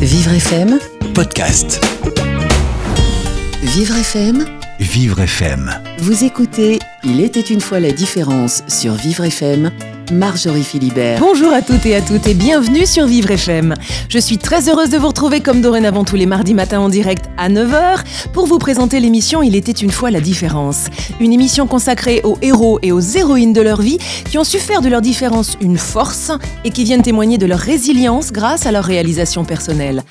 Vivre FM, Podcast. Vivre FM, Vivre FM. vous écoutez Il était une fois la différence sur Vivre FM, Marjorie Philibert. Bonjour à toutes et à toutes et bienvenue sur Vivre FM. Je suis très heureuse de vous retrouver comme dorénavant tous les mardis matins en direct à 9h pour vous présenter l'émission Il était une fois la différence. Une émission consacrée aux héros et aux héroïnes de leur vie qui ont su faire de leur différence une force et qui viennent témoigner de leur résilience grâce à leur réalisation personnelle.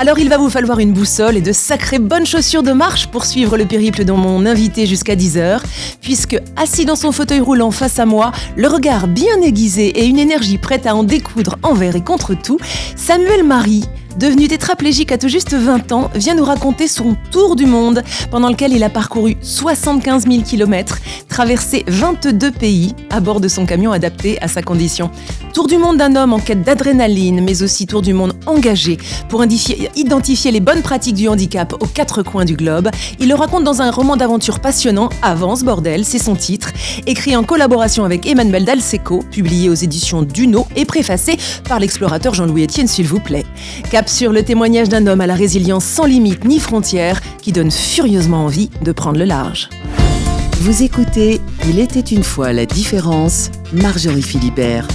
Alors il va vous falloir une boussole et de sacrées bonnes chaussures de marche pour suivre le périple de mon invité jusqu'à 10h, puisque assis dans son fauteuil roulant face à moi, le regard bien aiguisé et une énergie prête à en découdre envers et contre tout, Samuel Marie, devenu tétraplégique à tout juste 20 ans, vient nous raconter son tour du monde pendant lequel il a parcouru 75 000 km, traversé 22 pays à bord de son camion adapté à sa condition. Tour du monde d'un homme en quête d'adrénaline, mais aussi tour du monde engagé pour identifier les bonnes pratiques du handicap aux quatre coins du globe. Il le raconte dans un roman d'aventure passionnant, Avance bordel, c'est son titre, écrit en collaboration avec Emmanuel Dalseco, publié aux éditions Duno et préfacé par l'explorateur Jean-Louis Etienne, s'il vous plaît. Sur le témoignage d'un homme à la résilience sans limite ni frontières qui donne furieusement envie de prendre le large. Vous écoutez Il était une fois la différence, Marjorie Philibert.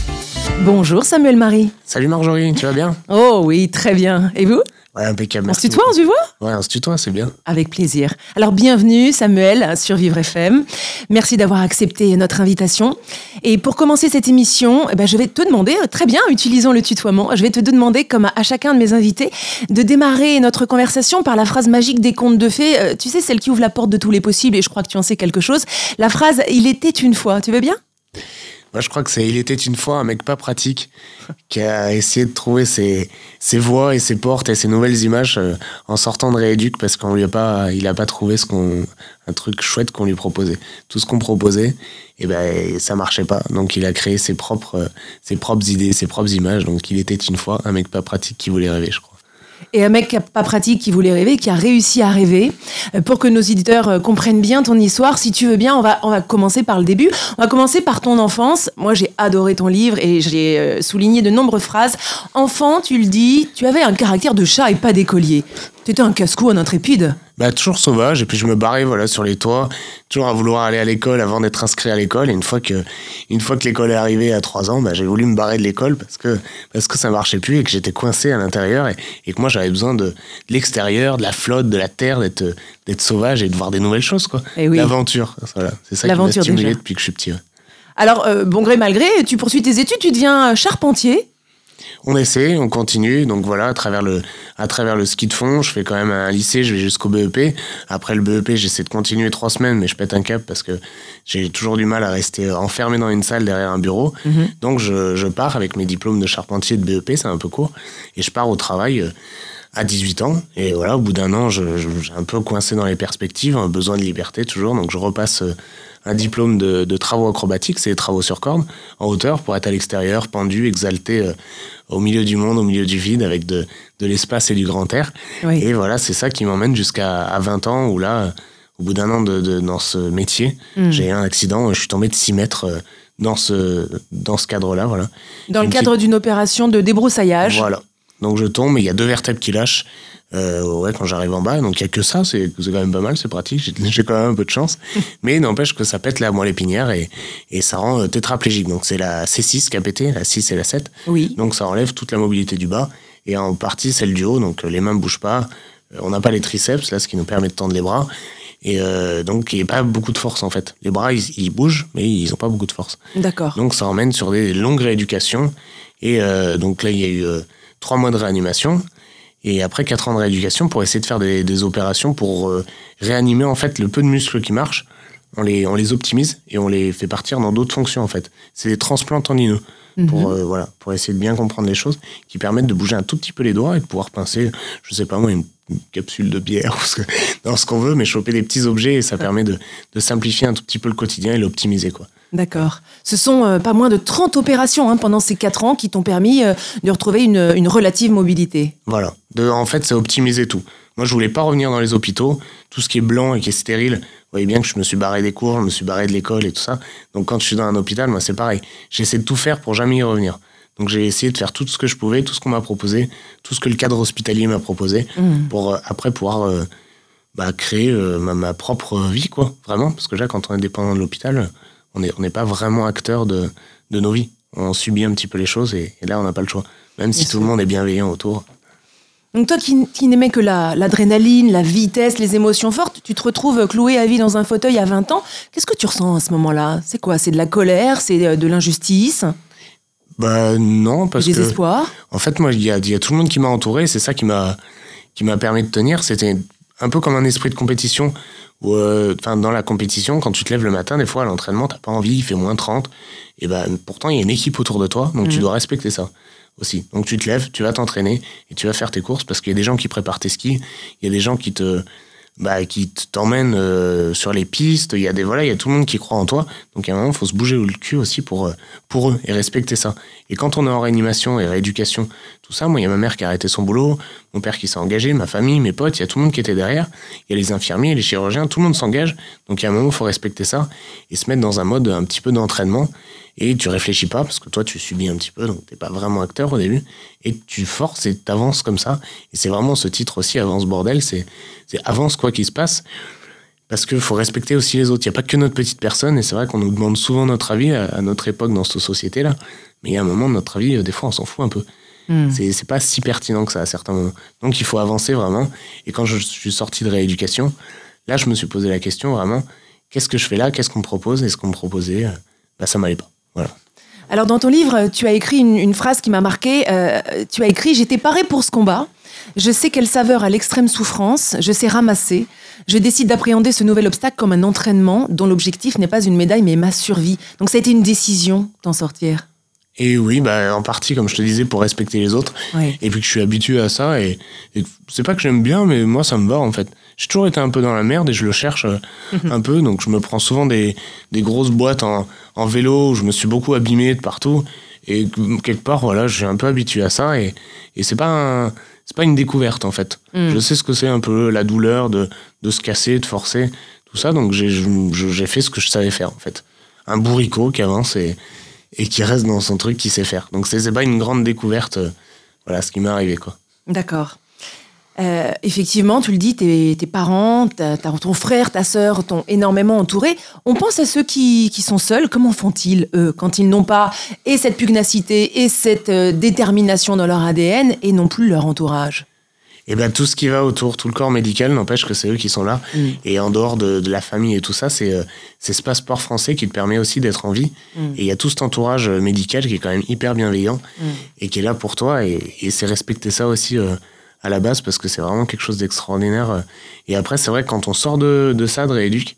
Bonjour Samuel Marie. Salut Marjorie, tu vas bien? Oh oui, très bien. Et vous? Ouais, impeccable. On se tutoie, on se voit? Ouais, on se tutoie, c'est bien. Avec plaisir. Alors bienvenue Samuel sur Vivre FM. Merci d'avoir accepté notre invitation. Et pour commencer cette émission, eh ben, je vais te demander, euh, très bien, utilisons le tutoiement, je vais te demander, comme à, à chacun de mes invités, de démarrer notre conversation par la phrase magique des contes de fées. Euh, tu sais, celle qui ouvre la porte de tous les possibles, et je crois que tu en sais quelque chose. La phrase « Il était une fois », tu veux bien? Moi, je crois que c'est Il était une fois un mec pas pratique qui a essayé de trouver ses, ses voies et ses portes et ses nouvelles images euh, en sortant de rééduc parce qu'on lui a pas, il a pas trouvé ce qu'on, un truc chouette qu'on lui proposait. Tout ce qu'on proposait, et ben, ça marchait pas. Donc, il a créé ses propres, euh, ses propres idées, ses propres images. Donc, il était une fois un mec pas pratique qui voulait rêver, je crois. Et un mec qui a pas pratique, qui voulait rêver, qui a réussi à rêver. Euh, Pour que nos éditeurs euh, comprennent bien ton histoire, si tu veux bien, on va, on va commencer par le début. On va commencer par ton enfance. Moi, j'ai adoré ton livre et j'ai euh, souligné de nombreuses phrases. Enfant, tu le dis, tu avais un caractère de chat et pas d'écolier. Tu étais un casse-cou, un intrépide. Bah, toujours sauvage, et puis je me barrais voilà, sur les toits, toujours à vouloir aller à l'école avant d'être inscrit à l'école. Et une fois que, une fois que l'école est arrivée à 3 ans, bah, j'ai voulu me barrer de l'école parce que, parce que ça marchait plus et que j'étais coincé à l'intérieur et, et que moi j'avais besoin de, de l'extérieur, de la flotte, de la terre, d'être, d'être sauvage et de voir des nouvelles choses, quoi. Eh oui. L'aventure, voilà. C'est ça qui m'a stimulé déjà. depuis que je suis petit. ouais. Alors, euh, bon gré mal gré, tu poursuis tes études, tu deviens euh, charpentier. On essaie, on continue. Donc voilà, à travers le, à travers le ski de fond, je fais quand même un lycée, je vais jusqu'au BEP. Après le BEP, j'essaie de continuer trois semaines, mais je pète un cap parce que j'ai toujours du mal à rester enfermé dans une salle derrière un bureau. Donc je, je pars avec mes diplômes de charpentier de BEP, c'est un peu court, et je pars au travail. euh, à 18 ans. Et voilà, au bout d'un an, je, je- j'ai un peu coincé dans les perspectives, un besoin de liberté toujours. Donc je repasse euh, un diplôme de, de travaux acrobatiques, c'est des travaux sur corde, en hauteur, pour être à l'extérieur, pendu, exalté euh, au milieu du monde, au milieu du vide, avec de, de l'espace et du grand air. Oui. Et voilà, c'est ça qui m'emmène jusqu'à à 20 ans, où là, euh, au bout d'un an de, de- dans ce métier, Hmm. j'ai eu un accident, je suis tombé de 6 mètres euh, dans ce, dans ce cadre-là, voilà. Dans le cadre d'une opération de débroussaillage. Voilà. Donc je tombe et il y a deux vertèbres qui lâchent euh, ouais, quand j'arrive en bas. Donc il y a que ça, c'est quand même pas mal, c'est pratique. J'ai j'ai quand même un peu de chance. Mais n'empêche que ça pète la moelle épinière et, et ça rend euh, tétraplégique. Donc c'est la C6 qui a pété, la 6 et la 7. Oui. Donc ça enlève toute la mobilité du bas et en partie celle du haut. Donc euh, les mains ne bougent pas. On n'a pas les triceps, là, ce qui nous permet de tendre les bras. Et euh, donc il n'y a pas beaucoup de force en fait. Les bras, ils, ils bougent, mais ils n'ont pas beaucoup de force. D'accord. Donc ça emmène sur des longues rééducations. Et euh, donc là, il y a eu euh, trois mois de réanimation. Et après quatre ans de rééducation pour essayer de faire des, des opérations pour euh, réanimer en fait le peu de muscles qui marchent. On les, on les optimise et on les fait partir dans d'autres fonctions en fait. C'est des transplants tendineux pour, euh, voilà, pour essayer de bien comprendre les choses qui permettent de bouger un tout petit peu les doigts et de pouvoir pincer, je sais pas moi, une, une capsule de bière ou ce que- dans ce qu'on veut, mais choper des petits objets et ça permet de, de simplifier un tout petit peu le quotidien et l'optimiser quoi. D'accord. Ce sont euh, pas moins de 30 opérations hein, pendant ces 4 ans qui t'ont permis euh, de retrouver une, une relative mobilité. Voilà. De, en fait, c'est optimiser tout. Moi, je voulais pas revenir dans les hôpitaux. Tout ce qui est blanc et qui est stérile, vous voyez bien que je me suis barré des cours, je me suis barré de l'école et tout ça. Donc, quand je suis dans un hôpital, moi, c'est pareil. J'essaie de tout faire pour jamais y revenir. Donc j'ai essayé de faire tout ce que je pouvais, tout ce qu'on m'a proposé, tout ce que le cadre hospitalier m'a proposé, Mm. pour euh, après pouvoir euh, bah, créer euh, ma, ma propre vie, quoi, vraiment. Parce que là, quand on est dépendant de l'hôpital, on n'est on pas vraiment acteur de, de nos vies. On subit un petit peu les choses et, et là, on n'a pas le choix. Même si tout le monde est bienveillant autour. Donc toi qui, qui n'aimais que la- l'adrénaline, la, vitesse, les émotions fortes, tu te retrouves cloué à vie dans un fauteuil à 20 ans. Qu'est-ce que tu ressens à ce moment-là? C'est quoi? C'est de la colère? C'est euh, de l'injustice? Bah non, parce Du que désespoir? en fait, moi, il y a, y a tout le monde qui m'a entouré. C'est ça qui m'a qui m'a permis de tenir. C'était un peu comme un esprit de compétition. Où, euh, enfin, dans la compétition, quand tu te lèves le matin, des fois à l'entraînement, t'as pas envie, il fait moins 30. Et ben, pourtant, il y a une équipe autour de toi, donc tu Mhm. dois respecter ça aussi. Donc tu te lèves, tu vas t'entraîner et tu vas faire tes courses parce qu'il y a des gens qui préparent tes skis, il y a des gens qui te bah, qui t'emmènent euh, sur les pistes, il y a des voilà, il y a tout le monde qui croit en toi. Donc à un moment, il faut se bouger le cul aussi pour euh, pour eux et respecter ça. Et quand on est en réanimation et rééducation, tout ça, moi, il y a ma mère qui a arrêté son boulot, mon père qui s'est engagé, ma famille, mes potes, il y a tout le monde qui était derrière. Il y a les infirmiers, les chirurgiens, tout le monde s'engage. Donc, a un moment, il faut respecter ça et se mettre dans un mode un petit peu d'entraînement. Et tu réfléchis pas, parce que toi, tu subis un petit peu, donc t'es pas vraiment acteur au début. Et tu forces et t'avances comme ça. Et c'est vraiment ce titre aussi, Avance Bordel, c'est c'est avance quoi qu'il se passe. Parce qu'il faut respecter aussi les autres. Il n'y a pas que notre petite personne. Et c'est vrai qu'on nous demande souvent notre avis à, à notre époque dans cette société-là. Mais il y a un moment, notre avis, euh, des fois, on s'en fout un peu. C'est c'est pas si pertinent que ça à certains moments. Donc il faut avancer vraiment. Et quand je suis sorti de rééducation, là, je me suis posé la question vraiment qu'est-ce que je fais là? Qu'est-ce qu'on me propose? Et ce qu'on me proposait, euh, bah, ça m'allait pas. Voilà. Alors dans ton livre, tu as écrit une, phrase qui m'a marqué. Euh, tu as écrit J'étais paré pour ce combat. Je sais quelle saveur à l'extrême souffrance. Je sais ramasser. Je décide d'appréhender ce nouvel obstacle comme un entraînement dont l'objectif n'est pas une médaille mais ma survie. Donc ça a été une décision d'en sortir. Et oui, bah, en partie, comme je te disais, pour respecter les autres. Et puis que je suis habitué à ça. Et, et c'est pas que j'aime bien, mais moi, ça me va en fait. J'ai toujours été un peu dans la merde et je le cherche euh, un peu. Donc je me prends souvent des, des grosses boîtes en, en vélo où je me suis beaucoup abîmé de partout. Et que- quelque part, voilà, je suis un peu habitué à ça. Et, et c'est pas un- c'est pas une découverte en fait. Mm. Je sais ce que c'est un peu la douleur de, de se casser, de forcer, tout ça. Donc j'ai fait ce que je savais faire en fait. Un bourricot qui avance et, et qui reste dans son truc qu'il sait faire. Donc c'est pas une grande découverte. euh, Voilà ce qui m'est arrivé quoi. D'accord. Euh, effectivement, tu le dis, tes, tes parents, ton frère, ta sœur t'ont énormément entouré. On pense à ceux qui, qui sont seuls. Comment font-ils, eux, quand ils n'ont pas et cette pugnacité et cette euh, détermination dans leur ADN et non plus leur entourage? Et ben tout ce qui va autour, tout le corps médical, n'empêche que c'est eux qui sont là. Mm. Et en dehors de, de la famille et tout ça, c'est euh, c'est ce passeport français qui te permet aussi d'être en vie. Mm. Et il y a tout cet entourage euh, médical qui est quand même hyper bienveillant Mm. et qui est là pour toi. Et, et c'est respecter ça aussi euh, à la base parce que c'est vraiment quelque chose d'extraordinaire. Et après, c'est vrai que quand on sort de, de ça, de Rééduc,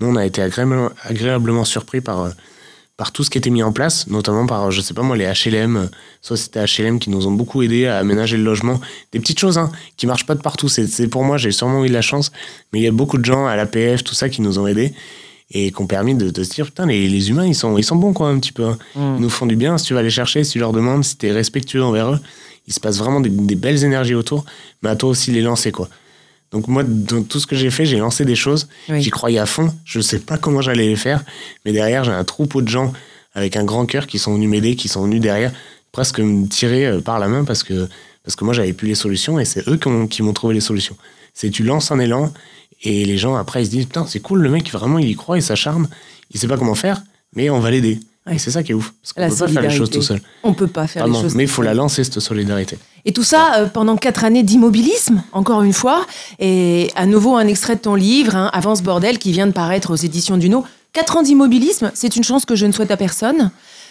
nous, on a été agréablement, agréablement surpris par, euh, par tout ce qui était mis en place, notamment par, je sais pas moi, les HLM, euh, sociétés HLM qui nous ont beaucoup aidé à aménager le logement. Des petites choses hein, qui marchent pas de partout. C'est pour moi, j'ai sûrement eu de la chance, mais il y a beaucoup de gens à l'APF, tout ça, qui nous ont aidés et qui ont permis de, de se dire putain les, les humains ils sont ils sont bons quoi un petit peu hein. Mm. ils nous font du bien si tu vas les chercher si tu leur demandes si t'es respectueux envers eux il se passe vraiment des, des belles énergies autour mais à toi aussi les lancer quoi donc moi dans tout ce que j'ai fait j'ai lancé des choses. Oui. j'y croyais à fond. Je sais pas comment j'allais les faire. Mais derrière j'ai un troupeau de gens avec un grand cœur qui sont venus m'aider qui sont venus derrière presque me tirer euh, par la main parce que parce que moi j'avais plus les solutions et c'est eux qui m'ont trouvé les solutions. C'est tu lances un élan et les gens après ils se disent putain c'est cool le mec vraiment il y croit il s'acharne il sait pas comment faire mais on va l'aider Ouais. et c'est ça qui est ouf parce qu'on La peut pas faire les choses tout seul On peut pas faire Vraiment. les choses. mais il faut la lancer cette solidarité Et tout ça euh, pendant quatre années d'immobilisme, encore une fois. Et à nouveau, un extrait de ton livre, hein, Avance Bordel, qui vient de paraître aux éditions Duno. Quatre ans d'immobilisme, c'est une chance que je ne souhaite à personne.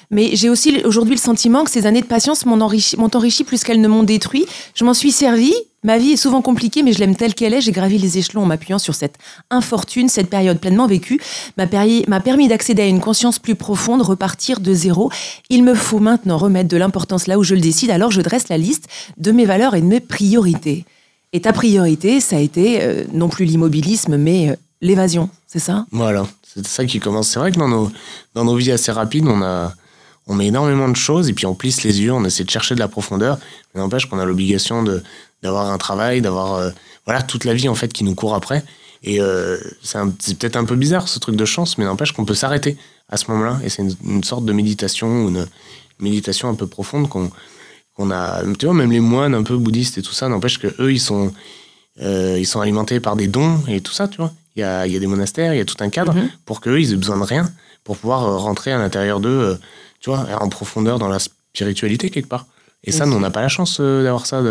Mais j'ai aussi aujourd'hui le sentiment que ces années de patience m'ont enrichi, enrichi plus qu'elles ne m'ont détruit. Je m'en suis servi. Ma vie est souvent compliquée, mais je l'aime telle qu'elle est. J'ai gravi les échelons en m'appuyant sur cette infortune, cette période pleinement vécue, m'a permis, m'a permis d'accéder à une conscience plus profonde, repartir de zéro. Il me faut maintenant remettre de l'importance là où je le décide, alors je dresse la liste de mes valeurs et de mes priorités. Et ta priorité, ça a été euh, non plus l'immobilisme, mais euh, l'évasion, c'est ça? Voilà, c'est ça qui commence. C'est vrai que dans nos, dans nos vies assez rapides, on, a, on met énormément de choses et puis on plisse les yeux, on essaie de chercher de la profondeur. Mais n'empêche qu'on a l'obligation de, d'avoir un travail, d'avoir euh, voilà, toute la vie en fait qui nous court après. Et euh, c'est, un- c'est peut-être un peu bizarre ce truc de chance, mais n'empêche qu'on peut s'arrêter à ce moment-là. Et c'est une, une sorte de méditation, une, méditation un peu profonde qu'on qu'on a. Tu vois, même les moines un peu bouddhistes et tout ça, n'empêche que eux, ils sont, euh, ils sont alimentés par des dons et tout ça, tu vois. Il y a, y a des monastères, il y a tout un cadre Mhm. pour qu'eux, ils aient besoin de rien pour pouvoir rentrer à l'intérieur d'eux, tu vois, en profondeur dans la spiritualité quelque part. Et ça, nous, on n'a pas la chance euh, d'avoir ça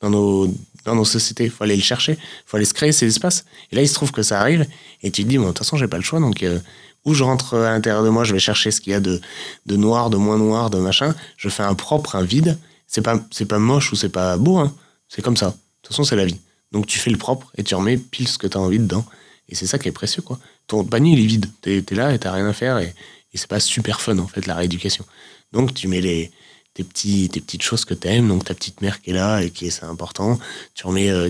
dans, nos, dans nos sociétés. Il faut aller le chercher, il faut aller se créer ces espaces. Et là, il se trouve que ça arrive et tu te dis, bon, de toute façon, j'ai pas le choix. Donc, euh, où je rentre à l'intérieur de moi, je vais chercher ce qu'il y a de, de noir, de moins noir, de machin. Je fais un propre, un vide. C'est pas, c'est pas moche ou c'est pas beau, hein. C'est comme ça. De toute façon, c'est la vie. Donc, tu fais le propre et tu remets pile ce que tu as envie dedans. Et c'est ça qui est précieux, quoi. Ton panier, il est vide. T'es es là et t'as rien à faire et, et c'est pas super fun, en fait, la rééducation. Donc, tu mets les, tes, petits, tes petites choses que t'aimes, donc ta petite mère qui est là et qui est, c'est important. Tu remets euh,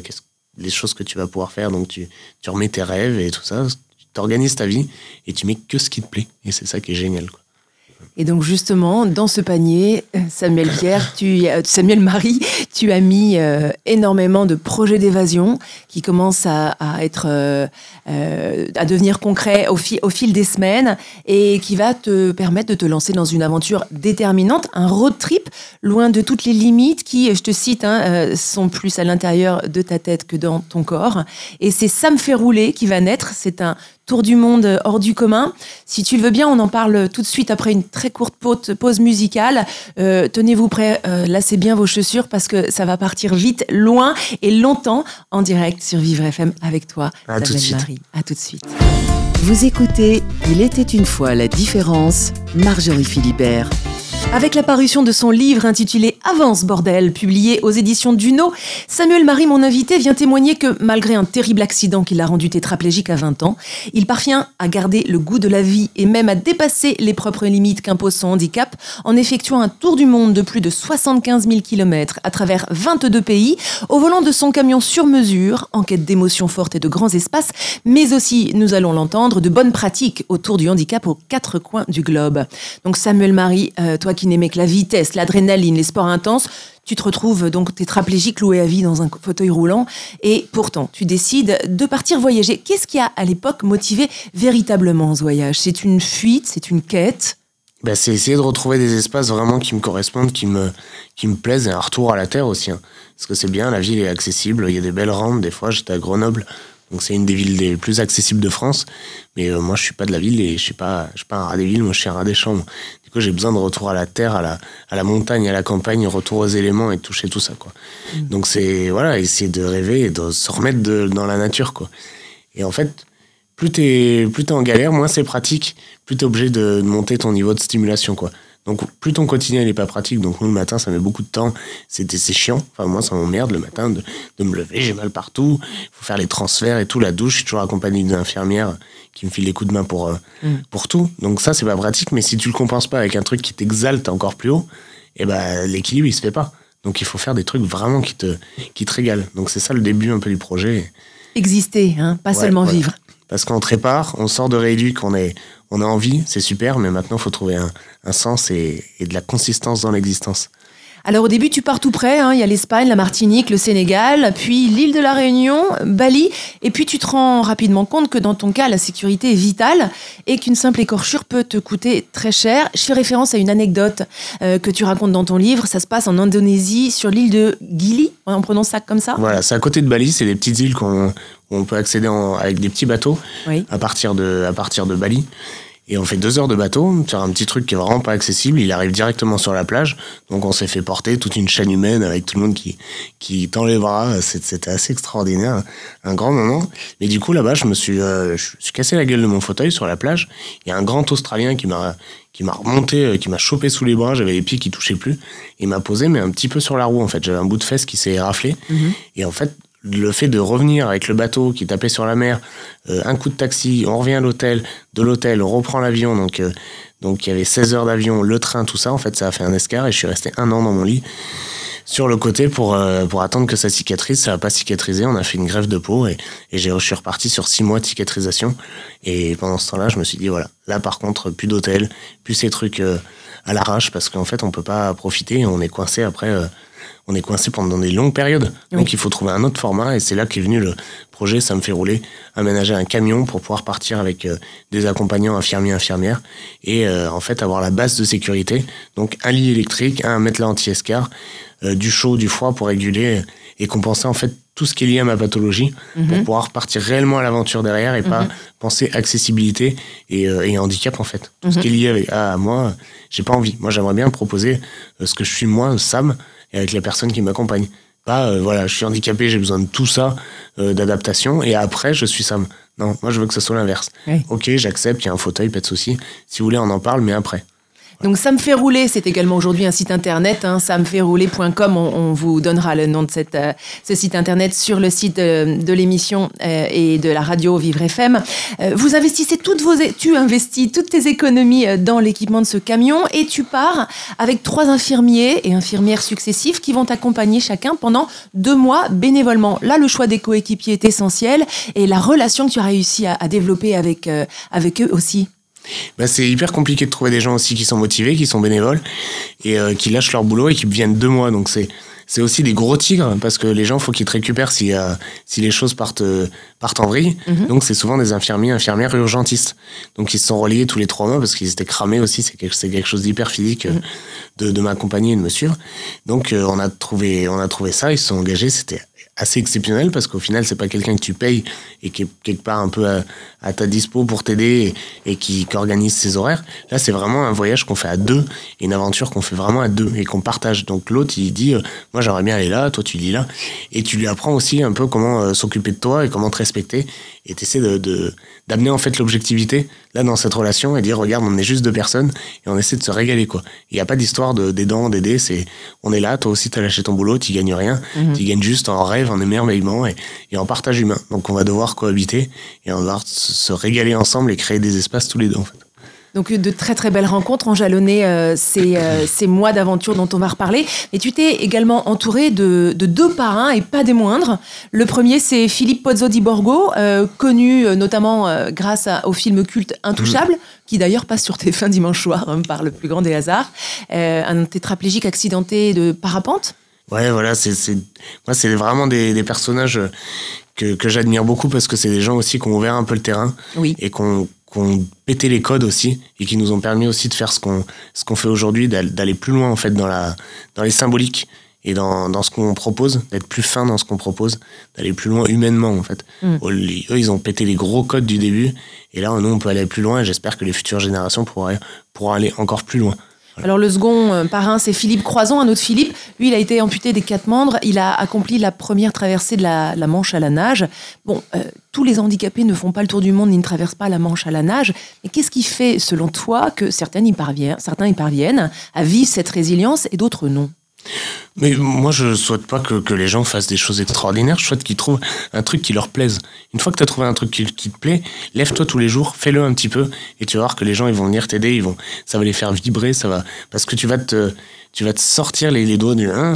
les choses que tu vas pouvoir faire, donc tu, tu remets tes rêves et tout ça. Tu t'organises ta vie et tu mets que ce qui te plaît. Et c'est ça qui est génial, quoi. Et donc justement, dans ce panier, Samuel Pierre, tu, Samuel Marie, tu as mis euh, énormément de projets d'évasion qui commencent à, être, euh, euh, à devenir concrets au, fi- au fil des semaines et qui va te permettre de te lancer dans une aventure déterminante, un road trip loin de toutes les limites qui, je te cite, hein, sont plus à l'intérieur de ta tête que dans ton corps. Et c'est Ça me fait rouler qui va naître. C'est un tour du monde hors du commun. Si tu le veux bien, on en parle tout de suite après une très courte pause, musicale. Euh, Tenez-vous prêts, euh, lacez bien vos chaussures parce que ça va partir vite, loin et longtemps en direct sur Vivre FM avec toi, À tout de suite. Marie. À tout de suite. Vous écoutez Il était une fois la différence, Marjorie Philibert. Avec la parution de son livre intitulé Avance bordel, publié aux éditions Duno, Samuel Marie, mon invité, vient témoigner que malgré un terrible accident qui l'a rendu tétraplégique à 20 ans, il parvient à garder le goût de la vie et même à dépasser les propres limites qu'impose son handicap en effectuant un tour du monde de plus de 75 000 km à travers 22 pays au volant de son camion sur mesure en quête d'émotions fortes et de grands espaces, mais aussi, nous allons l'entendre, de bonnes pratiques autour du handicap aux quatre coins du globe. Donc Samuel Marie, euh, toi qui n'aimais que la vitesse, l'adrénaline, les sports intenses, tu te retrouves donc tétraplégique loué à vie dans un fauteuil roulant et pourtant tu décides de partir voyager. Qu'est-ce qui a à l'époque motivé véritablement ce voyage? C'est une fuite, c'est une quête? Bah, c'est essayer de retrouver des espaces vraiment qui me correspondent, qui me, qui me plaisent, et un retour à la terre aussi. hein. Parce que c'est bien, la ville est accessible, il y a des belles rampes, des fois j'étais à Grenoble, donc c'est une des villes les plus accessibles de France, mais euh, moi je suis pas de la ville et je suis pas, je suis pas un rat des villes, moi je suis un rat des chambres. J'ai besoin de retour à la terre, à la, à la montagne, à la campagne, retour aux éléments et de toucher tout ça, quoi. Donc c'est, voilà, essayer de rêver et de se remettre de- dans la nature, quoi. Et en fait, plus t'es plus t'es en galère, moins c'est pratique, plus t'es obligé de, de monter ton niveau de stimulation, quoi. Donc plus ton quotidien il est pas pratique, donc nous le matin ça met beaucoup de temps, c'était c'est chiant. Enfin moi ça m'emmerde le matin de, de me lever, j'ai mal partout, il faut faire les transferts et tout, la douche, je suis toujours accompagné d'une infirmière qui me file les coups de main pour euh, pour tout. Donc ça c'est pas pratique, mais si tu le compenses pas avec un truc qui t'exalte encore plus haut, et ben l'équilibre il se fait pas. Donc il faut faire des trucs vraiment qui te qui te régalent. Donc c'est ça le début un peu du projet. Exister, hein, pas Ouais, seulement voilà. vivre. Parce qu'on te répare, on sort de rééduc, on, est, on a envie, c'est super, mais maintenant, faut trouver un, un sens et de la consistance dans l'existence. Alors au début, tu pars tout près. hein. Il y a l'Espagne, la Martinique, le Sénégal, puis l'île de la Réunion, Bali. Et puis tu te rends rapidement compte que dans ton cas, la sécurité est vitale et qu'une simple écorchure peut te coûter très cher. Je fais référence à une anecdote euh, que tu racontes dans ton livre. Ça se passe en Indonésie, sur l'île de Gili. On prononce ça comme ça? Voilà, c'est à côté de Bali, c'est des petites îles qu'on on peut accéder en- avec des petits bateaux Oui. à partir, de, à partir de Bali. Et on fait deux heures de bateau sur un petit truc qui est vraiment pas accessible. Il arrive directement sur la plage. Donc on s'est fait porter toute une chaîne humaine avec tout le monde qui, qui tend les bras. C'était assez extraordinaire. Un grand moment. Mais du coup, là-bas, je me suis, euh, je suis cassé la gueule de mon fauteuil sur la plage. Il y a un grand Australien qui m'a, qui m'a remonté, euh, qui m'a chopé sous les bras. J'avais les pieds qui touchaient plus. Il m'a posé, mais un petit peu sur la roue, en fait. J'avais un bout de fesse qui s'est éraflé. Et en fait, le fait de revenir avec le bateau qui tapait sur la mer, euh, un coup de taxi, on revient à l'hôtel, de l'hôtel, on reprend l'avion, donc euh, donc il y avait 16 heures d'avion, le train, tout ça, en fait ça a fait un escar et je suis resté un an dans mon lit sur le côté pour, euh, pour attendre que ça cicatrise, ça n'a pas cicatrisé, on a fait une greffe de peau et, et je suis reparti sur six mois de cicatrisation et pendant ce temps-là je me suis dit voilà, là par contre plus d'hôtel, plus ces trucs euh, à l'arrache parce qu'en fait, on peut pas profiter. On est coincé après. On est coincé pendant des longues périodes. Donc il faut trouver un autre format et c'est là qu'est venu le projet Ça me fait rouler, aménager un camion pour pouvoir partir avec euh, des accompagnants infirmiers, infirmières et euh, en fait avoir la base de sécurité. Donc un lit électrique, un matelas anti-escar, euh, du chaud, du froid pour réguler et compenser en fait tout ce qui est lié à ma pathologie pour pouvoir partir réellement à l'aventure derrière et pas penser accessibilité et, euh, et handicap en fait. Tout ce qui est lié avec, à moi, j'ai pas envie. Moi j'aimerais bien proposer euh, ce que je suis moi, Sam, et avec la personne qui m'accompagne. Pas, euh, voilà, je suis handicapé, j'ai besoin de tout ça, euh, d'adaptation, et après, je suis Sam. Non, moi, je veux que ce soit l'inverse. Oui. Ok, j'accepte, il y a un fauteuil, pas de souci. Si vous voulez, on en parle, mais après. Donc ça me fait rouler, c'est également aujourd'hui un site internet, hein. On, vous donnera le nom de cette, euh, ce site internet sur le site euh, de l'émission euh, et de la radio Vivre FM. Vous investissez toutes vos, tu investis toutes tes économies dans l'équipement de ce camion et tu pars avec trois infirmiers et infirmières successifs qui vont t'accompagner chacun pendant deux mois bénévolement. Là, le choix des coéquipiers est essentiel et la relation que tu as réussi à, développer avec eux aussi. Bah, c'est hyper compliqué de trouver des gens aussi qui sont motivés, qui sont bénévoles et euh, qui lâchent leur boulot et qui viennent deux mois. Donc c'est c'est aussi des gros tigres parce que les gens faut qu'ils te récupèrent si euh, si les choses partent euh, partent en vrille. Donc c'est souvent des infirmiers, infirmières urgentistes. Donc ils se sont reliés tous les trois mois parce qu'ils étaient cramés aussi. C'est quelque c'est quelque chose d'hyper physique euh, de de m'accompagner et de me suivre. Donc euh, on a trouvé on a trouvé ça. Ils se sont engagés. C'était assez exceptionnel parce qu'au final c'est pas quelqu'un que tu payes et qui est quelque part un peu à, à ta dispo pour t'aider et, et qui, qui organise ses horaires. Là c'est vraiment un voyage qu'on fait à deux et une aventure qu'on fait vraiment à deux et qu'on partage. Donc l'autre il dit euh, moi j'aimerais bien aller là, toi tu dis là et tu lui apprends aussi un peu comment euh, s'occuper de toi et comment te respecter et t'essaies de de- d'amener en fait l'objectivité là dans cette relation et dire regarde on est juste deux personnes et on essaie de se régaler quoi. Il n'y a pas d'histoire de d'aidant d'aider c'est on est là toi aussi t'as lâché ton boulot tu gagnes rien tu gagnes juste en rêve en émerveillement et, et en partage humain donc on va devoir cohabiter et on va devoir se régaler ensemble et créer des espaces tous les deux en fait. Donc de très très belles rencontres ont jalonné euh, ces, euh, ces mois d'aventure dont on va reparler. Et tu t'es également entouré de, de deux parrains et pas des moindres. Le premier c'est Philippe Pozzo di Borgo, euh, connu euh, notamment grâce à- au film culte Intouchable, qui d'ailleurs passe sur TF1 dimanche soir hein, par le plus grand des hasards. Un tétraplégique accidenté de parapente. Ouais, voilà, c'est, c'est, moi, c'est vraiment des, des personnages euh, que, que j'admire beaucoup parce que c'est des gens aussi qui ont ouvert un peu le terrain Oui. et qui ont, qui ont pété les codes aussi et qui nous ont permis aussi de faire ce qu'on, ce qu'on fait aujourd'hui, d'al- d'aller plus loin en fait dans, la, dans les symboliques et dans, dans ce qu'on propose, d'être plus fin dans ce qu'on propose, d'aller plus loin humainement en fait. Mm. Eux, ils ont pété les gros codes du début et là, nous, on peut aller plus loin et j'espère que les futures générations pourront, pourront aller encore plus loin. Alors le second euh, parrain, c'est Philippe Croison, un autre Philippe. Lui, il a été amputé des quatre membres. Il a accompli la première traversée de la, Manche à la nage. Bon, euh, tous les handicapés ne font pas le tour du monde ni ne traversent pas la Manche à la nage. Mais qu'est-ce qui fait, selon toi, que certains y parviennent, certains y parviennent à vivre cette résilience et d'autres non? Mais moi, je souhaite pas que, que les gens fassent des choses extraordinaires. Je souhaite qu'ils trouvent un truc qui leur plaise. Une fois que tu as trouvé un truc qui, qui te plaît, lève-toi tous les jours, fais-le un petit peu, et tu vas voir que les gens ils vont venir t'aider. Ils vont, ça va les faire vibrer, ça va, parce que tu vas te, tu vas te sortir les, les doigts du 1,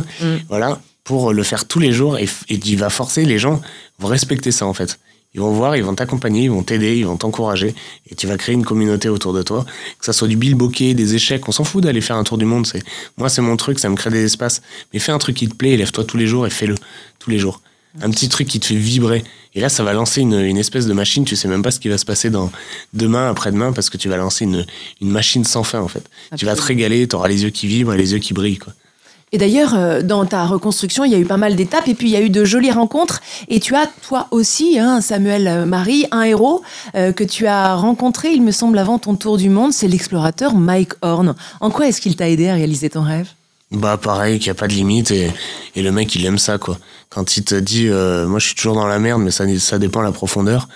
voilà, pour le faire tous les jours, et, et tu vas forcer les gens vont respecter ça en fait. Ils vont voir, ils vont t'accompagner, ils vont t'aider, ils vont t'encourager, et tu vas créer une communauté autour de toi. Que ça soit du bilboquet, des échecs, on s'en fout d'aller faire un tour du monde. C'est moi, c'est mon truc, ça me crée des espaces. Mais fais un truc qui te plaît, et lève-toi tous les jours et fais-le tous les jours. Un petit truc qui te fait vibrer. Et là, ça va lancer une, une espèce de machine. Tu sais même pas ce qui va se passer dans demain, après-demain, parce que tu vas lancer une, une machine sans fin en fait. Tu vas te régaler, tu auras les yeux qui vibrent et les yeux qui brillent. Quoi. Et d'ailleurs, euh, dans ta reconstruction, il y a eu pas mal d'étapes et puis il y a eu de jolies rencontres. Et tu as, toi aussi, hein, Samuel euh, Marie, un héros euh, que tu as rencontré, il me semble, avant ton tour du monde, c'est l'explorateur Mike Horn. En quoi est-ce qu'il t'a aidé à réaliser ton rêve? Bah pareil, qu'il n'y a pas de limite et, le mec il aime ça quoi. Quand il te dit moi je suis toujours dans la merde mais ça, ça dépend de la profondeur.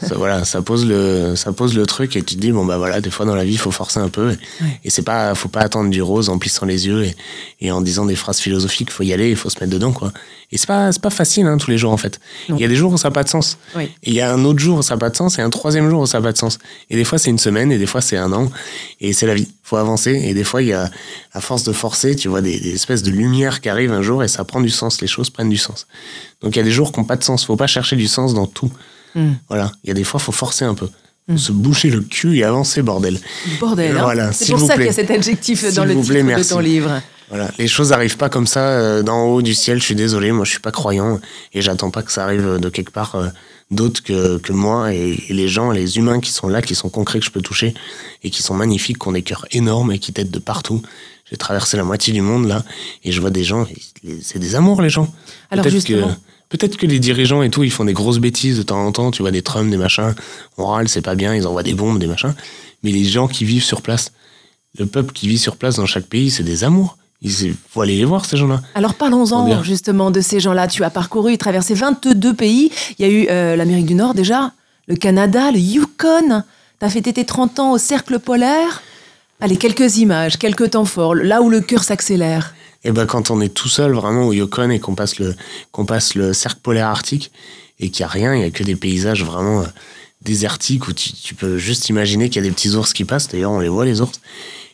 Ça, voilà, ça pose le ça pose le truc et tu te dis bon bah voilà des fois dans la vie il faut forcer un peu et, Ouais. et c'est pas faut pas attendre du rose en plissant les yeux et, et en disant des phrases philosophiques faut y aller il faut se mettre dedans quoi. Et c'est pas c'est pas facile hein, tous les jours en fait. Il y a des jours où ça n'a pas de sens. Oui. Et il y a un autre jour où ça n'a pas de sens et un troisième jour où ça n'a pas de sens. Et des fois, c'est une semaine et des fois, c'est un an. Et c'est la vie. faut avancer. Et des fois, il y a, à force de forcer, tu vois des, des espèces de lumière qui arrivent un jour et ça prend du sens. Les choses prennent du sens. Donc il y a des jours qui n'ont pas de sens. faut pas chercher du sens dans tout. Mm. Voilà. Il y a des fois, faut forcer un peu. Se boucher le cul et avancer, bordel. Bordel, hein Voilà, c'est pour ça qu'il y a cet adjectif dans le titre plaît, de ton livre. Voilà, les choses arrivent pas comme ça euh, d'en haut du ciel. Je suis désolé, moi je suis pas croyant et j'attends pas que ça arrive de quelque part euh, d'autre que, que moi et, et les gens, les humains qui sont là, qui sont concrets que je peux toucher et qui sont magnifiques, qui ont des cœurs énormes et qui t'aident de partout. J'ai traversé la moitié du monde là et je vois des gens, c'est des amours les gens. Alors, justement. que peut-être que les dirigeants et tout, ils font des grosses bêtises de temps en temps. Tu vois des Trump, des machins, on râle, c'est pas bien, ils envoient des bombes, des machins. Mais les gens qui vivent sur place, le peuple qui vit sur place dans chaque pays, c'est des amours. Il faut aller les voir ces gens-là. Alors On parlons-en justement de ces gens-là. Tu as parcouru, traversé 22 pays. Il y a eu euh, l'Amérique du Nord déjà, le Canada, le Yukon. Tu as fêté tes 30 ans au Cercle polaire. Allez, quelques images, quelques temps forts, là où le cœur s'accélère. Et ben quand on est tout seul vraiment au Yukon et qu'on passe le qu'on passe le cercle polaire arctique et qu'il y a rien, il y a que des paysages vraiment euh, désertiques où tu, tu peux juste imaginer qu'il y a des petits ours qui passent. D'ailleurs, on les voit les ours.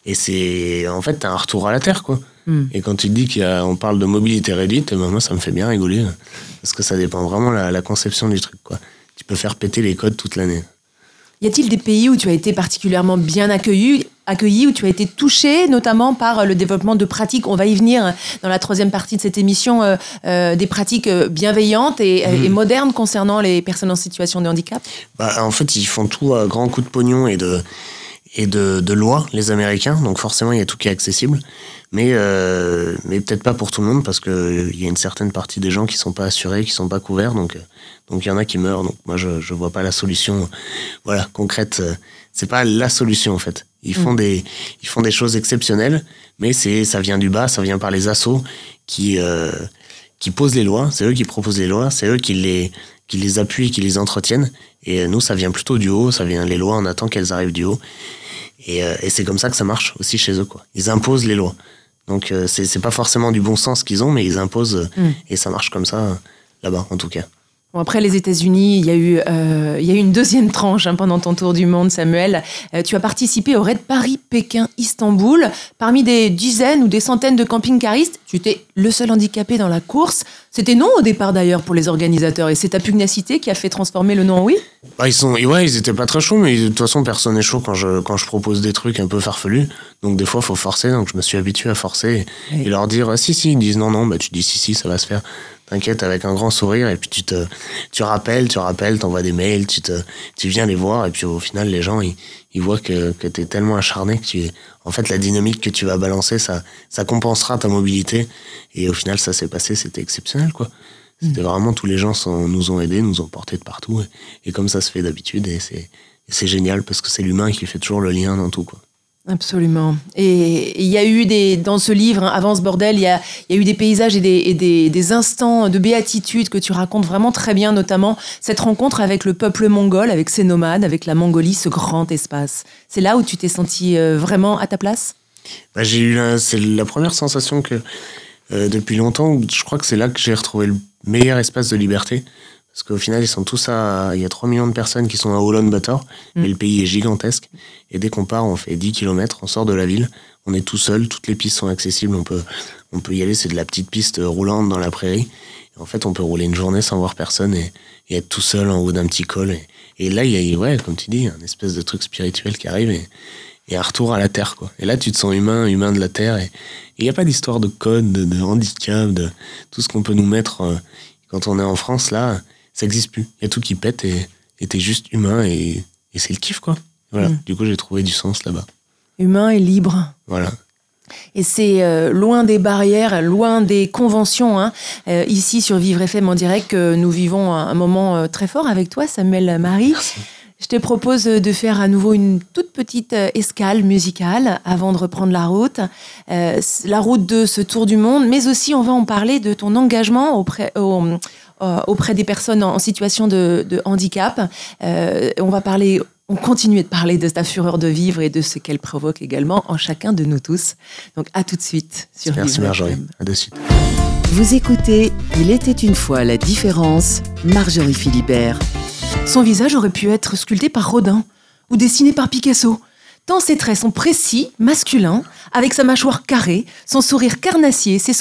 Et c'est en fait t'as un retour à la terre quoi. Hmm. Et quand tu te dis qu'on parle de mobilité réduite, eh ben moi ça me fait bien rigoler euh, parce que ça dépend vraiment la, la conception du truc quoi. Tu peux faire péter les codes toute l'année. Y a-t-il des pays où tu as été particulièrement bien accueilli, accueilli, où tu as été touché, notamment par euh, le développement de pratiques On va y venir dans la troisième partie de cette émission, euh, euh, des pratiques bienveillantes et, et modernes concernant les personnes en situation de handicap. Bah, en fait, ils font tout à grands coups de pognon et de, et de, de loi, les Américains. Donc forcément, il y a tout qui est accessible. Mais, euh, mais peut-être pas pour tout le monde parce qu'il y a une certaine partie des gens qui sont pas assurés, qui sont pas couverts. Donc donc il y en a qui meurent. Donc moi, je je vois pas la solution voilà, concrète. C'est pas la solution en fait. Ils font, des, ils font des choses exceptionnelles, mais c'est ça vient du bas, ça vient par les assos qui, euh, qui posent les lois. C'est eux qui proposent les lois, c'est eux qui les, qui les appuient, qui les entretiennent. Et euh, nous, ça vient plutôt du haut, ça vient les lois, on attend qu'elles arrivent du haut. Et, euh, et c'est comme ça que ça marche aussi chez eux, quoi. Ils imposent les lois. Donc euh, c'est c'est pas forcément du bon sens qu'ils ont, mais ils imposent euh, Mm. et ça marche comme ça euh, là-bas, en tout cas. Bon, après les États-Unis, il y a eu, euh, une deuxième tranche hein, pendant ton tour du monde, Samuel. Euh, tu as participé au raid Paris-Pékin-Istanbul. Parmi des dizaines ou des centaines de camping-caristes, tu étais le seul handicapé dans la course. C'était non au départ d'ailleurs pour les organisateurs, et c'est ta pugnacité qui a fait transformer le nom en oui. Bah, ils sont, ouais, ils étaient pas très chauds, mais de toute façon, personne n'est chaud quand je, quand je propose des trucs un peu farfelus. Donc, des fois, faut forcer. Donc, je me suis habitué à forcer et, Oui. et leur dire, ah, si, si. Ils disent non, non, bah, tu dis si, si, ça va se faire. T'inquiète, avec un grand sourire. Et puis, tu te, tu rappelles, tu rappelles, t'envoies des mails, tu te, tu viens les voir. Et puis, au final, les gens, ils, ils voient que, que t'es tellement acharné que tu, en fait, la dynamique que tu vas balancer, ça, ça compensera ta mobilité. Et au final, ça s'est passé, c'était exceptionnel, quoi. C'était vraiment tous les gens sont, nous ont aidés, nous ont portés de partout. Et, et comme ça se fait d'habitude, et c'est, et c'est génial parce que c'est l'humain qui fait toujours le lien dans tout. Quoi. Absolument. Et il y a eu des, dans ce livre, hein, Avant ce bordel, il y a, y a eu des paysages et, des, des, des instants de béatitude que tu racontes vraiment très bien, notamment cette rencontre avec le peuple mongol, avec ses nomades, avec la Mongolie, ce grand espace. C'est là où tu t'es senti euh, vraiment à ta place? Bah, j'ai eu c'est la première sensation que euh, depuis longtemps, je crois que c'est là que j'ai retrouvé le meilleur espace de liberté. Parce qu'au final, ils sont tous à. Il y a 3 millions de personnes qui sont à Ulaanbaatar, mais le pays est gigantesque. Et dès qu'on part, on fait 10 km, on sort de la ville, on est tout seul, toutes les pistes sont accessibles, on peut, on peut y aller, c'est de la petite piste roulante dans la prairie. Et en fait, on peut rouler une journée sans voir personne et, et être tout seul en haut d'un petit col. Et, et là, il y a, ouais, comme tu dis, un espèce de truc spirituel qui arrive et, et un retour à la terre, quoi. Et là, tu te sens humain, humain de la terre. Et il n'y a pas d'histoire de code, de, de handicap, de tout ce qu'on peut nous mettre euh, quand on est en France, là, ça n'existe plus. Il y a tout qui pète et t'es juste humain et, et c'est le kiff, quoi. Voilà. Mm. Du coup, j'ai trouvé du sens là-bas. Humain et libre. Voilà. Et c'est euh, loin des barrières, loin des conventions. hein. Euh, ici, sur Vivre FM en direct, que nous vivons un, un moment euh, très fort avec toi, Samuel Marie. Je te propose de faire à nouveau une toute petite euh, escale musicale avant de reprendre la route. Euh, la route de ce tour du monde, mais aussi on va en parler de ton engagement auprès, au- euh, auprès des personnes en, en situation de, de handicap. Euh, on va parler, on continue de parler de ta fureur de vivre et de ce qu'elle provoque également en chacun de nous tous. Donc à tout de suite sur Merci Vivre Marjorie. FM. À de suite. Vous écoutez Il était une fois la différence, Marjorie Philibert. Son visage aurait pu être sculpté par Rodin ou dessiné par Picasso. Tant ses traits sont précis, masculins, avec sa mâchoire carrée, son sourire carnassier, ses,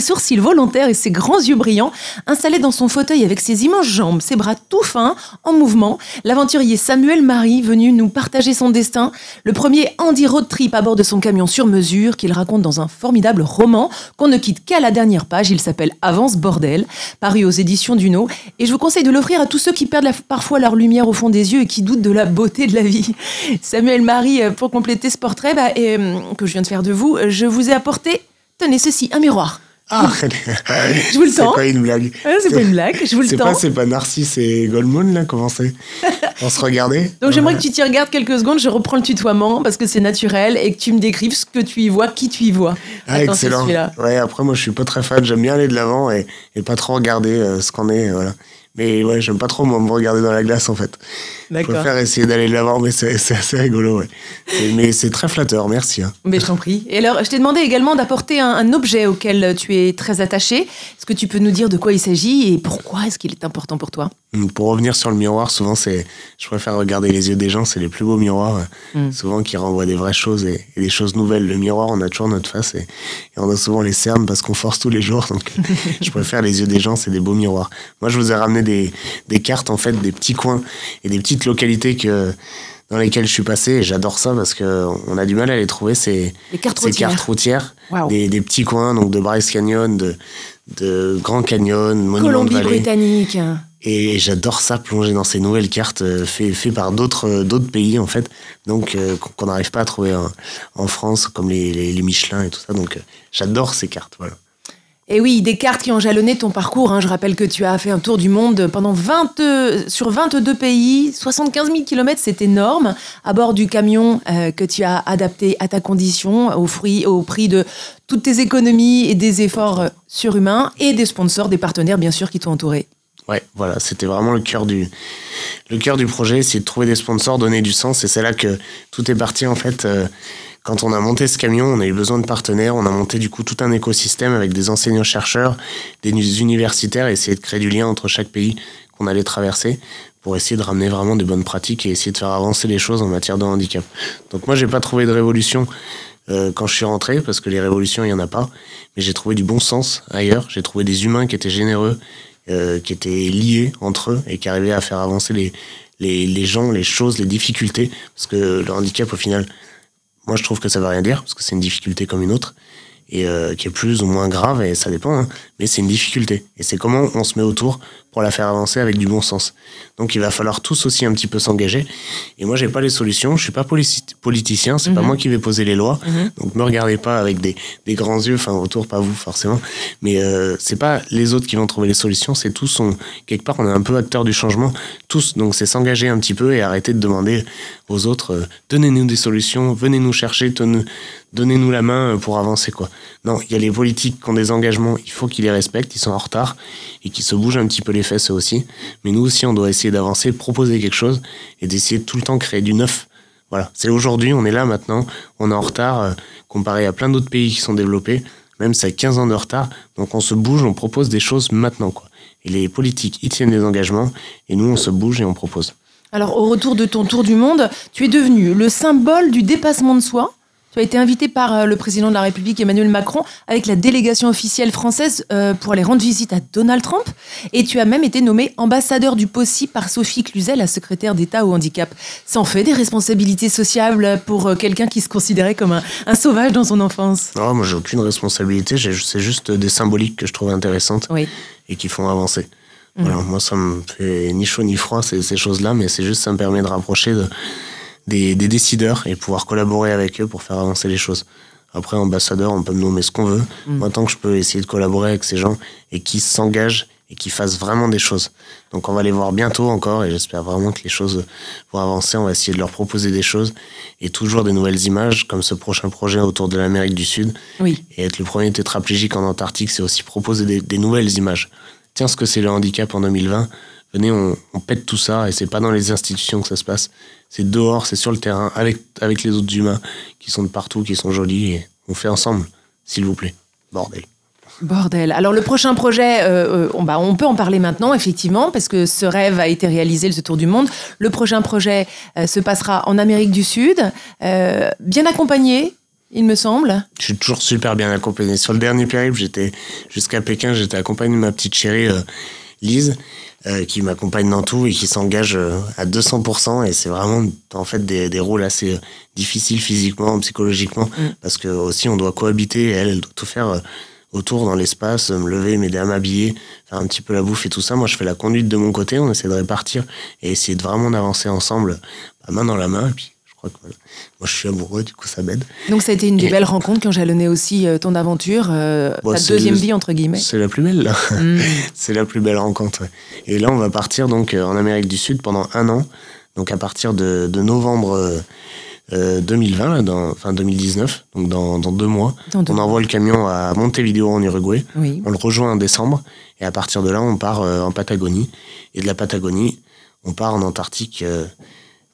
sourcils volontaires et ses grands yeux brillants, installé dans son fauteuil avec ses immenses jambes, ses bras tout fins, en mouvement, l'aventurier Samuel Marie venu nous partager son destin, le premier Andy road trip à bord de son camion sur mesure qu'il raconte dans un formidable roman qu'on ne quitte qu'à la dernière page, il s'appelle Avance Bordel, paru aux éditions Duno, et je vous conseille de l'offrir à tous ceux qui perdent parfois leur lumière au fond des yeux et qui doutent de la beauté de la vie. Samuel Marie euh, pour compléter ce portrait bah, et, euh, que je viens de faire de vous, je vous ai apporté, tenez ceci, un miroir. Ah, je vous le tends. C'est pas une blague. c'est pas une blague, je vous le tends. C'est pas, Narcisse et Goldmoon, là, comment c'est On se regardait Donc j'aimerais que tu t'y regardes quelques secondes, je reprends le tutoiement parce que c'est naturel et que tu me décrives ce que tu y vois, qui tu y vois. Ah, excellent. Ouais, après, moi, je suis pas très fan, j'aime bien aller de l'avant et, et, pas trop regarder euh, ce qu'on est, voilà. Mais ouais, j'aime pas trop moi, me regarder dans la glace en fait. Je préfère essayer d'aller de l'avant, mais c'est assez rigolo. Ouais. Mais c'est très flatteur, merci. Hein. Mais je t'en prie. Et alors, je t'ai demandé également d'apporter un, un, objet auquel tu es très attaché. Est-ce que tu peux nous dire de quoi il s'agit et pourquoi est-ce qu'il est important pour toi? Hum, Pour revenir sur le miroir, souvent, c'est, je préfère regarder les yeux des gens, c'est les plus beaux miroirs, mmh. souvent qui renvoient des vraies choses et, et, des choses nouvelles. Le miroir, on a toujours notre face et, et on a souvent les cernes parce qu'on force tous les jours. Donc, je préfère les yeux des gens, c'est des beaux miroirs. Moi, je vous ai ramené des, des cartes, en fait, des petits coins et des petites localités que dans lesquelles je suis passé et j'adore ça parce que on a du mal à les trouver ces, cartes ces routières, cartes routières. wow. des, des, petits coins donc de Bryce Canyon de, de Grand Canyon Monument de Vallée britannique. Et j'adore ça plonger dans ces nouvelles cartes faites fait par d'autres d'autres pays en fait. Donc euh, qu'on n'arrive pas à trouver en, en, France comme les, les, les Michelin et tout ça. Donc euh, j'adore ces cartes voilà et oui, des cartes qui ont jalonné ton parcours. Hein. Je rappelle que tu as fait un tour du monde pendant 20, sur 22 pays, 75 000 km, c'est énorme, à bord du camion euh, que tu as adapté à ta condition, au, fruit, au prix de toutes tes économies et des efforts surhumains, et des sponsors, des partenaires bien sûr qui t'ont entouré. Ouais, voilà, c'était vraiment le cœur du le cœur du projet, c'est de trouver des sponsors, donner du sens, et c'est là que tout est parti en fait. Euh, quand on a monté ce camion, on a eu besoin de partenaires. On a monté du coup tout un écosystème avec des enseignants-chercheurs, des universitaires, et essayer de créer du lien entre chaque pays qu'on allait traverser pour essayer de ramener vraiment des bonnes pratiques et essayer de faire avancer les choses en matière de handicap. Donc moi, j'ai pas trouvé de révolution euh, quand je suis rentré, parce que les révolutions, il y en a pas. Mais j'ai trouvé du bon sens ailleurs. J'ai trouvé des humains qui étaient généreux, euh, qui étaient liés entre eux et qui arrivaient à faire avancer les, les, les gens, les choses, les difficultés. Parce que le handicap, au final, moi, je trouve que ça veut rien dire, parce que c'est une difficulté comme une autre, et euh, qui est plus ou moins grave, et ça dépend, hein, mais c'est une difficulté. Et c'est comment on se met autour pour la faire avancer avec du bon sens. Donc il va falloir tous aussi un petit peu s'engager. Et moi, j'ai pas les solutions, je suis pas politicien, c'est mm -hmm. pas moi qui vais poser les lois, mm -hmm. donc me regardez pas avec des, des grands yeux, enfin autour, pas vous forcément, mais euh, c'est pas les autres qui vont trouver les solutions, c'est tous, on, quelque part, on est un peu acteur du changement, tous, donc c'est s'engager un petit peu et arrêter de demander aux autres, euh, donnez-nous des solutions, venez nous chercher, donnez-nous la main pour avancer, quoi. Non, il y a les politiques qui ont des engagements, il faut qu'ils les respectent, ils sont en retard, qu'ils se bougent un petit peu les fesses aussi. Mais nous aussi, on doit essayer d'avancer, proposer quelque chose et d'essayer de tout le temps créer du neuf. Voilà, c'est aujourd'hui, on est là maintenant, on est en retard euh, comparé à plein d'autres pays qui sont développés, même ça a 15 ans de retard, donc on se bouge, on propose des choses maintenant. quoi. Et les politiques, ils tiennent des engagements, et nous, on se bouge et on propose. Alors, au retour de ton tour du monde, tu es devenu le symbole du dépassement de soi, tu as été invité par euh, le président de la République Emmanuel Macron avec la délégation officielle française euh, pour aller rendre visite à Donald Trump. Et tu as même été nommé ambassadeur du POSSI par Sophie Cluzel, la secrétaire d'État au handicap. Ça en fait des responsabilités sociables pour euh, quelqu'un qui se considérait comme un, un, sauvage dans son enfance Non, moi j'ai aucune responsabilité. C'est juste des symboliques que je trouve intéressantes oui. et qui font avancer. Mmh. Voilà, moi ça me fait ni chaud ni froid ces, ces choses-là, mais c'est juste ça me permet de rapprocher de des, des, décideurs et pouvoir collaborer avec eux pour faire avancer les choses. Après, ambassadeur, on peut me nommer ce qu'on veut. Mmh. Moi, tant que je peux essayer de collaborer avec ces gens et qui s'engagent et qui fassent vraiment des choses. Donc, on va les voir bientôt encore et j'espère vraiment que les choses vont avancer. On va essayer de leur proposer des choses et toujours des nouvelles images, comme ce prochain projet autour de l'Amérique du Sud. Oui. Et être le premier tétraplégique en Antarctique, c'est aussi proposer des, des nouvelles images. Tiens, ce que c'est le handicap en 2020 venez, on, on, pète tout ça et c'est pas dans les institutions que ça se passe. C'est dehors, c'est sur le terrain, avec, avec les autres humains qui sont de partout, qui sont jolis et on fait ensemble, s'il vous plaît. Bordel. Bordel. Alors le prochain projet, euh, euh, on, bah, on peut en parler maintenant, effectivement, parce que ce rêve a été réalisé, ce tour du monde. Le prochain projet euh, se passera en Amérique du Sud, euh, bien accompagné, il me semble. Je suis toujours super bien accompagné. Sur le dernier périple, j'étais jusqu'à Pékin, j'étais accompagné de ma petite chérie Lise, euh, qui m'accompagne dans tout et qui s'engage euh, à 200%. Et c'est vraiment en fait des, des rôles assez euh, difficiles physiquement, psychologiquement, Mm. parce que aussi on doit cohabiter. Et elle, elle doit tout faire autour dans l'espace, me lever, m'aider à m'habiller, faire un petit peu la bouffe et tout ça. Moi, je fais la conduite de mon côté. On essaie de répartir et essayer de vraiment d'avancer ensemble, main dans la main. Et puis, crois que voilà. moi, je suis amoureux, du coup, ça m'aide. Donc ça a été une des Et- belles rencontres qui ont jalonné aussi euh, ton aventure, euh, Bon, ta deuxième vie, entre guillemets. C'est la plus belle, là. Mm. C'est la plus belle rencontre. ouais. Et là, on va partir donc euh, en Amérique du Sud pendant un an. Donc à partir de, de novembre euh, euh, 2020, là, dans, enfin 2019, donc dans, dans deux mois, Dans deux on mois. envoie le camion à Montevideo en Uruguay. Oui. On le rejoint en décembre. Et à partir de là, on part euh, en Patagonie. Et de la Patagonie, on part en Antarctique euh,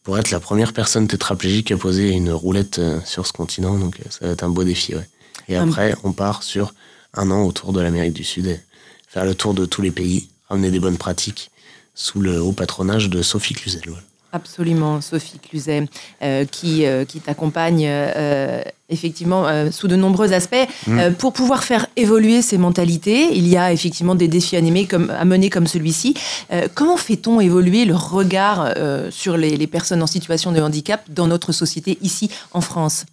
pour être la première personne tétraplégique à poser une roulette euh, sur ce continent. Donc euh, ça va être un beau défi. Ouais. Et Un- après, on part sur un an autour de l'Amérique du Sud. Et faire le tour de tous les pays, ramener des bonnes pratiques sous le haut patronage de Sophie Cluzel. voilà. Absolument, Sophie Cluzet, euh, qui, euh, qui t'accompagne euh, effectivement sous de nombreux aspects. Mm. Pour pouvoir faire évoluer ces mentalités, il y a effectivement des défis animés comme, à mener comme celui-ci. Comment fait-on évoluer le regard sur les, les personnes en situation de handicap dans notre société ici en France?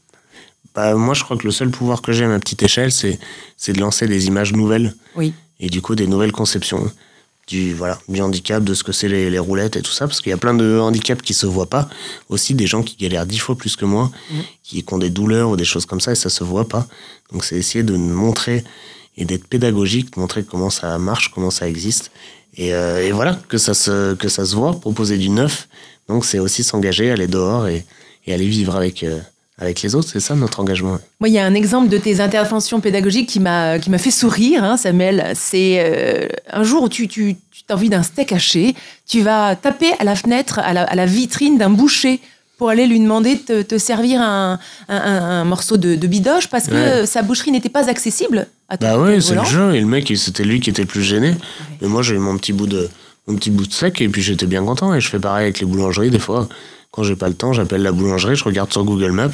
Bah, moi, je crois que le seul pouvoir que j'ai à ma petite échelle, c'est c'est de lancer des images nouvelles Oui. et du coup des nouvelles conceptions du voilà du handicap, de ce que c'est les, les roulettes et tout ça, parce qu'il y a plein de handicaps qui se voient pas. Aussi des gens qui galèrent dix fois plus que moi, Mhm. qui, qui ont des douleurs ou des choses comme ça et ça se voit pas. Donc c'est essayer de montrer et d'être pédagogique, de montrer comment ça marche, comment ça existe. Et, euh, et voilà, que ça, se, que ça se voit, proposer du neuf. Donc c'est aussi s'engager, aller dehors et, et aller vivre avec, euh, avec les autres. C'est ça notre engagement. Moi, il y a un exemple de tes interventions pédagogiques qui m'a qui m'a fait sourire, hein, Samuel. C'est euh, un jour où tu, tu, envie d'un steak haché, tu vas taper à la fenêtre, à la, à la vitrine d'un boucher pour aller lui demander de te, te servir un, un, morceau de, de bidoche parce que Ouais. sa boucherie n'était pas accessible à Bah ouais, c'est le jeu. Et le mec, c'était lui qui était le plus gêné. Mais moi, j'ai eu mon petit bout de mon petit bout de sec et puis j'étais bien content. Et je fais pareil avec les boulangeries. Des fois, quand j'ai pas le temps, j'appelle la boulangerie, je regarde sur Google Maps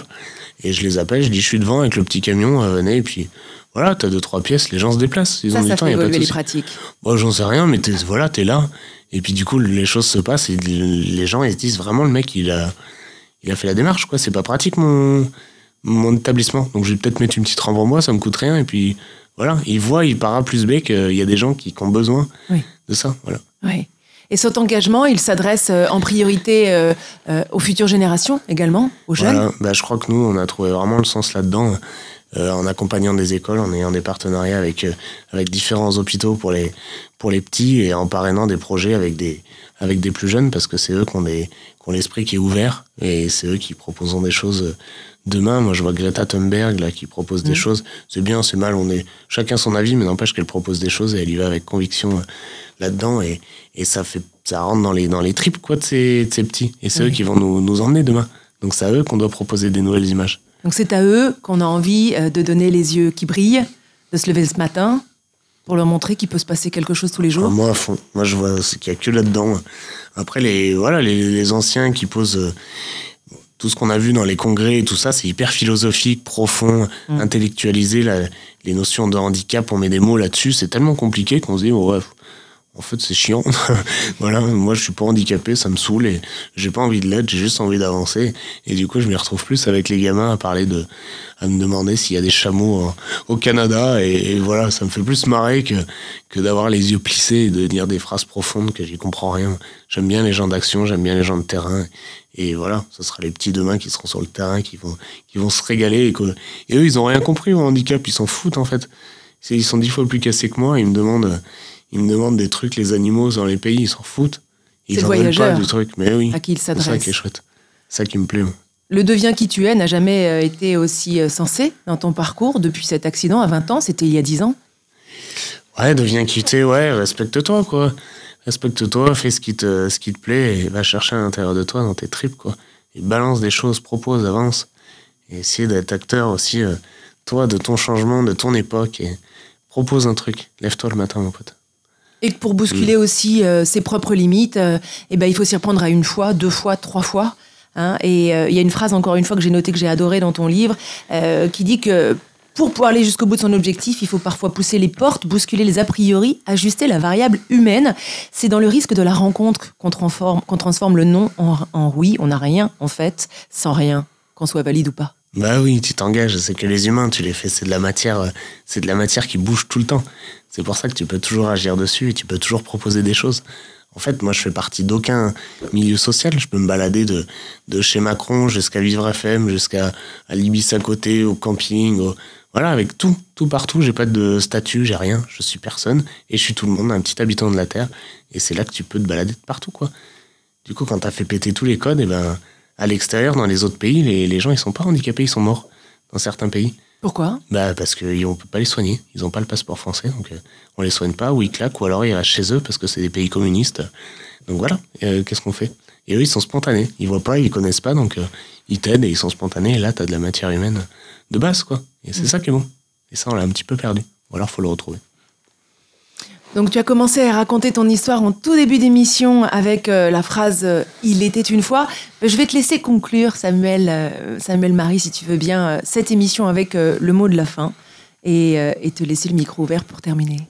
et je les appelle. Je dis, je suis devant avec le petit camion, euh, venez. Et puis voilà, t'as deux trois pièces, les gens se déplacent. Ils Ça, ont du ça temps, fait y a pas de les pratiques. Bon, j'en sais rien, mais t'es, voilà, t'es là. Et puis du coup, les choses se passent et les gens ils se disent vraiment le mec, il a, il a fait la démarche, quoi. C'est pas pratique mon, mon établissement. Donc je vais peut-être mettre une petite rampe en bois, ça me coûte rien. Et puis voilà, il voit, il part à plus B qu'il y a des gens qui, qui ont besoin Oui. de ça. Voilà. Oui. Et cet engagement, il s'adresse euh, en priorité euh, euh, aux futures générations également, aux jeunes? Voilà. Bah, je crois que nous, on a trouvé vraiment le sens là-dedans. euh, en accompagnant des écoles, en ayant des partenariats avec, euh, avec différents hôpitaux pour les, pour les petits et en parrainant des projets avec des, avec des plus jeunes parce que c'est eux qui ont, des, qui ont l'esprit qui est ouvert et c'est eux qui proposeront des choses demain. Moi, je vois Greta Thunberg là, qui propose des Mhm. choses. C'est bien, c'est mal, on est chacun son avis, mais n'empêche qu'elle propose des choses et elle y va avec conviction là-dedans et, et ça, fait, ça rentre dans les, dans les tripes quoi, de, ces, de ces petits. Et c'est Oui. eux qui vont nous, nous emmener demain. Donc c'est à eux qu'on doit proposer des nouvelles images. Donc c'est à eux qu'on a envie euh, de donner les yeux qui brillent, de se lever ce matin pour leur montrer qu'il peut se passer quelque chose tous les Ah, jours. moi à fond. Moi je vois c'est qu'il y a que là-dedans. Après les voilà les, les anciens qui posent euh, tout ce qu'on a vu dans les congrès et tout ça, c'est hyper philosophique, profond, Mm. intellectualisé. la- les notions de handicap, on met des mots là-dessus, c'est tellement compliqué qu'on se dit oh, ouais, en fait c'est chiant. voilà, moi je suis pas handicapé, ça me saoule et j'ai pas envie de l'être, j'ai juste envie d'avancer. Et du coup je m'y retrouve plus avec les gamins à parler de, à me demander s'il y a des chameaux en- au Canada et, et voilà, ça me fait plus marrer que que d'avoir les yeux plissés et de dire des phrases profondes que j'y comprends rien. J'aime bien les gens d'action, j'aime bien les gens de terrain. Et voilà, ce sera les petits demain qui seront sur le terrain, qui vont, qui vont se régaler. Et, que- et eux, ils ont rien compris au handicap, ils s'en foutent en fait. Ils sont dix fois plus cassés que moi, ils me demandent, ils me demandent des trucs, les animaux dans les pays, ils s'en foutent. Ils C'est le en veulent pas du truc, mais oui. À qui il C'est ça qui est chouette. C'est ça qui me plaît. moi. Le deviens qui tu es n'a jamais euh, été aussi euh, sensé dans ton parcours depuis cet accident à 20 ans, c'était il y a 10 ans. Ouais, deviens quitté, ouais, respecte-toi, quoi. Respecte-toi, fais ce qui te, ce qui te plaît et va chercher à l'intérieur de toi, dans tes tripes, quoi. Et balance des choses, propose, avance. Et essayer d'être acteur aussi, euh, toi, de ton changement, de ton époque. Et propose un truc. Lève-toi le matin, mon pote. Et pour bousculer aussi euh, ses propres limites, euh, eh ben, il faut s'y reprendre à une fois, deux fois, trois fois. hein. et euh, il y a une phrase, encore une fois, que j'ai notée, que j'ai adorée dans ton livre, euh, qui dit que pour pouvoir aller jusqu'au bout de son objectif, il faut parfois pousser les portes, bousculer les a priori, ajuster la variable humaine. C'est dans le risque de la rencontre qu'on transforme, transforme le non en, en oui. On n'a rien, en fait, sans rien, qu'on soit valide ou pas. Bah oui, tu t'engages. C'est que les humains, tu les fais. C'est de la matière. euh, C'est de la matière qui bouge tout le temps. C'est pour ça que tu peux toujours agir dessus et tu peux toujours proposer des choses. En fait, moi, je fais partie d'aucun milieu social. Je peux me balader de, de chez Macron jusqu'à Vivre FM, jusqu'à à l'Ibis à côté, au camping, voilà, avec tout, tout partout. J'ai pas de statut, j'ai rien. Je suis personne et je suis tout le monde, un petit habitant de la Terre. Et c'est là que tu peux te balader de partout, quoi. Du coup, quand t'as fait péter tous les codes, et ben, à l'extérieur, dans les autres pays, les, les gens, ils sont pas handicapés, ils sont morts. Dans certains pays. Pourquoi? Bah, parce qu'on peut pas les soigner. Ils ont pas le passeport français, donc euh, on les soigne pas, ou ils claquent, ou alors ils restent chez eux parce que c'est des pays communistes. Donc voilà, euh, qu'est-ce qu'on fait? Et eux, ils sont spontanés. Ils voient pas, ils connaissent pas, donc euh, ils t'aident et ils sont spontanés. Et là, t'as de la matière humaine de base, quoi. Et c'est ça qui est bon. Et ça, on l'a un petit peu perdu. Ou alors, faut le retrouver. Donc tu as commencé à raconter ton histoire en tout début d'émission avec euh, la phrase euh, Il était une fois. Je vais te laisser conclure, Samuel, euh, Samuel Marie, si tu veux bien, cette émission avec le mot de la fin et, et te laisser le micro ouvert pour terminer.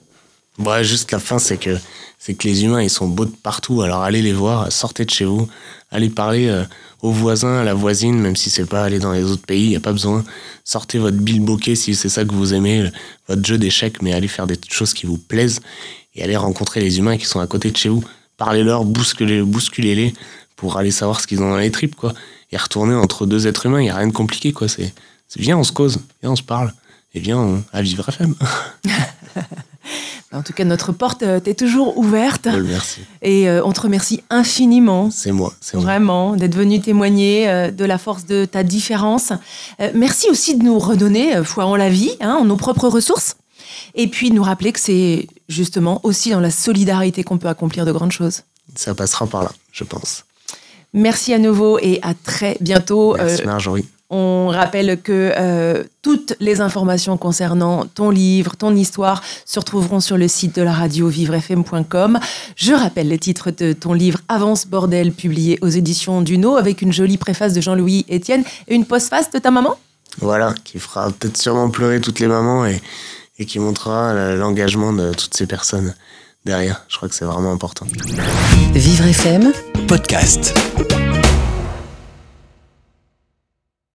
Ouais, juste la fin, c'est que c'est que les humains, ils sont beaux de partout. Alors allez les voir, sortez de chez vous, allez parler euh, aux voisins, à la voisine, même si c'est pas aller dans les autres pays, il y a pas besoin. Sortez votre bilboquet si c'est ça que vous aimez, le- votre jeu d'échecs, mais allez faire des choses qui vous plaisent et allez rencontrer les humains qui sont à côté de chez vous. Parlez-leur, bousculez- bousculez-les pour aller savoir ce qu'ils ont dans les tripes, quoi. Et retourner entre deux êtres humains, il y a rien de compliqué, quoi. C'est viens, on se cause, viens, on se parle, et viens on- à vivre FM. En tout cas, notre porte euh, t'est toujours ouverte Merci. et euh, on te remercie infiniment. C'est moi, c'est moi. Vraiment, d'être venu témoigner euh, de la force de ta différence. Euh, merci aussi de nous redonner foi en la vie, hein, en nos propres ressources. Et puis de nous rappeler que c'est justement aussi dans la solidarité qu'on peut accomplir de grandes choses. Ça passera par là, je pense. Merci à nouveau et à très bientôt. Merci Marjorie. On rappelle que euh, toutes les informations concernant ton livre, ton histoire se retrouveront sur le site de la radio vivrefm.com. Je rappelle le titre de ton livre Avance Bordel, publié aux éditions Duno, avec une jolie préface de Jean-Louis Etienne et une postface de ta maman. Voilà, qui fera peut-être sûrement pleurer toutes les mamans et, et qui montrera l'engagement de toutes ces personnes derrière. Je crois que c'est vraiment important. Vivre FM Podcast.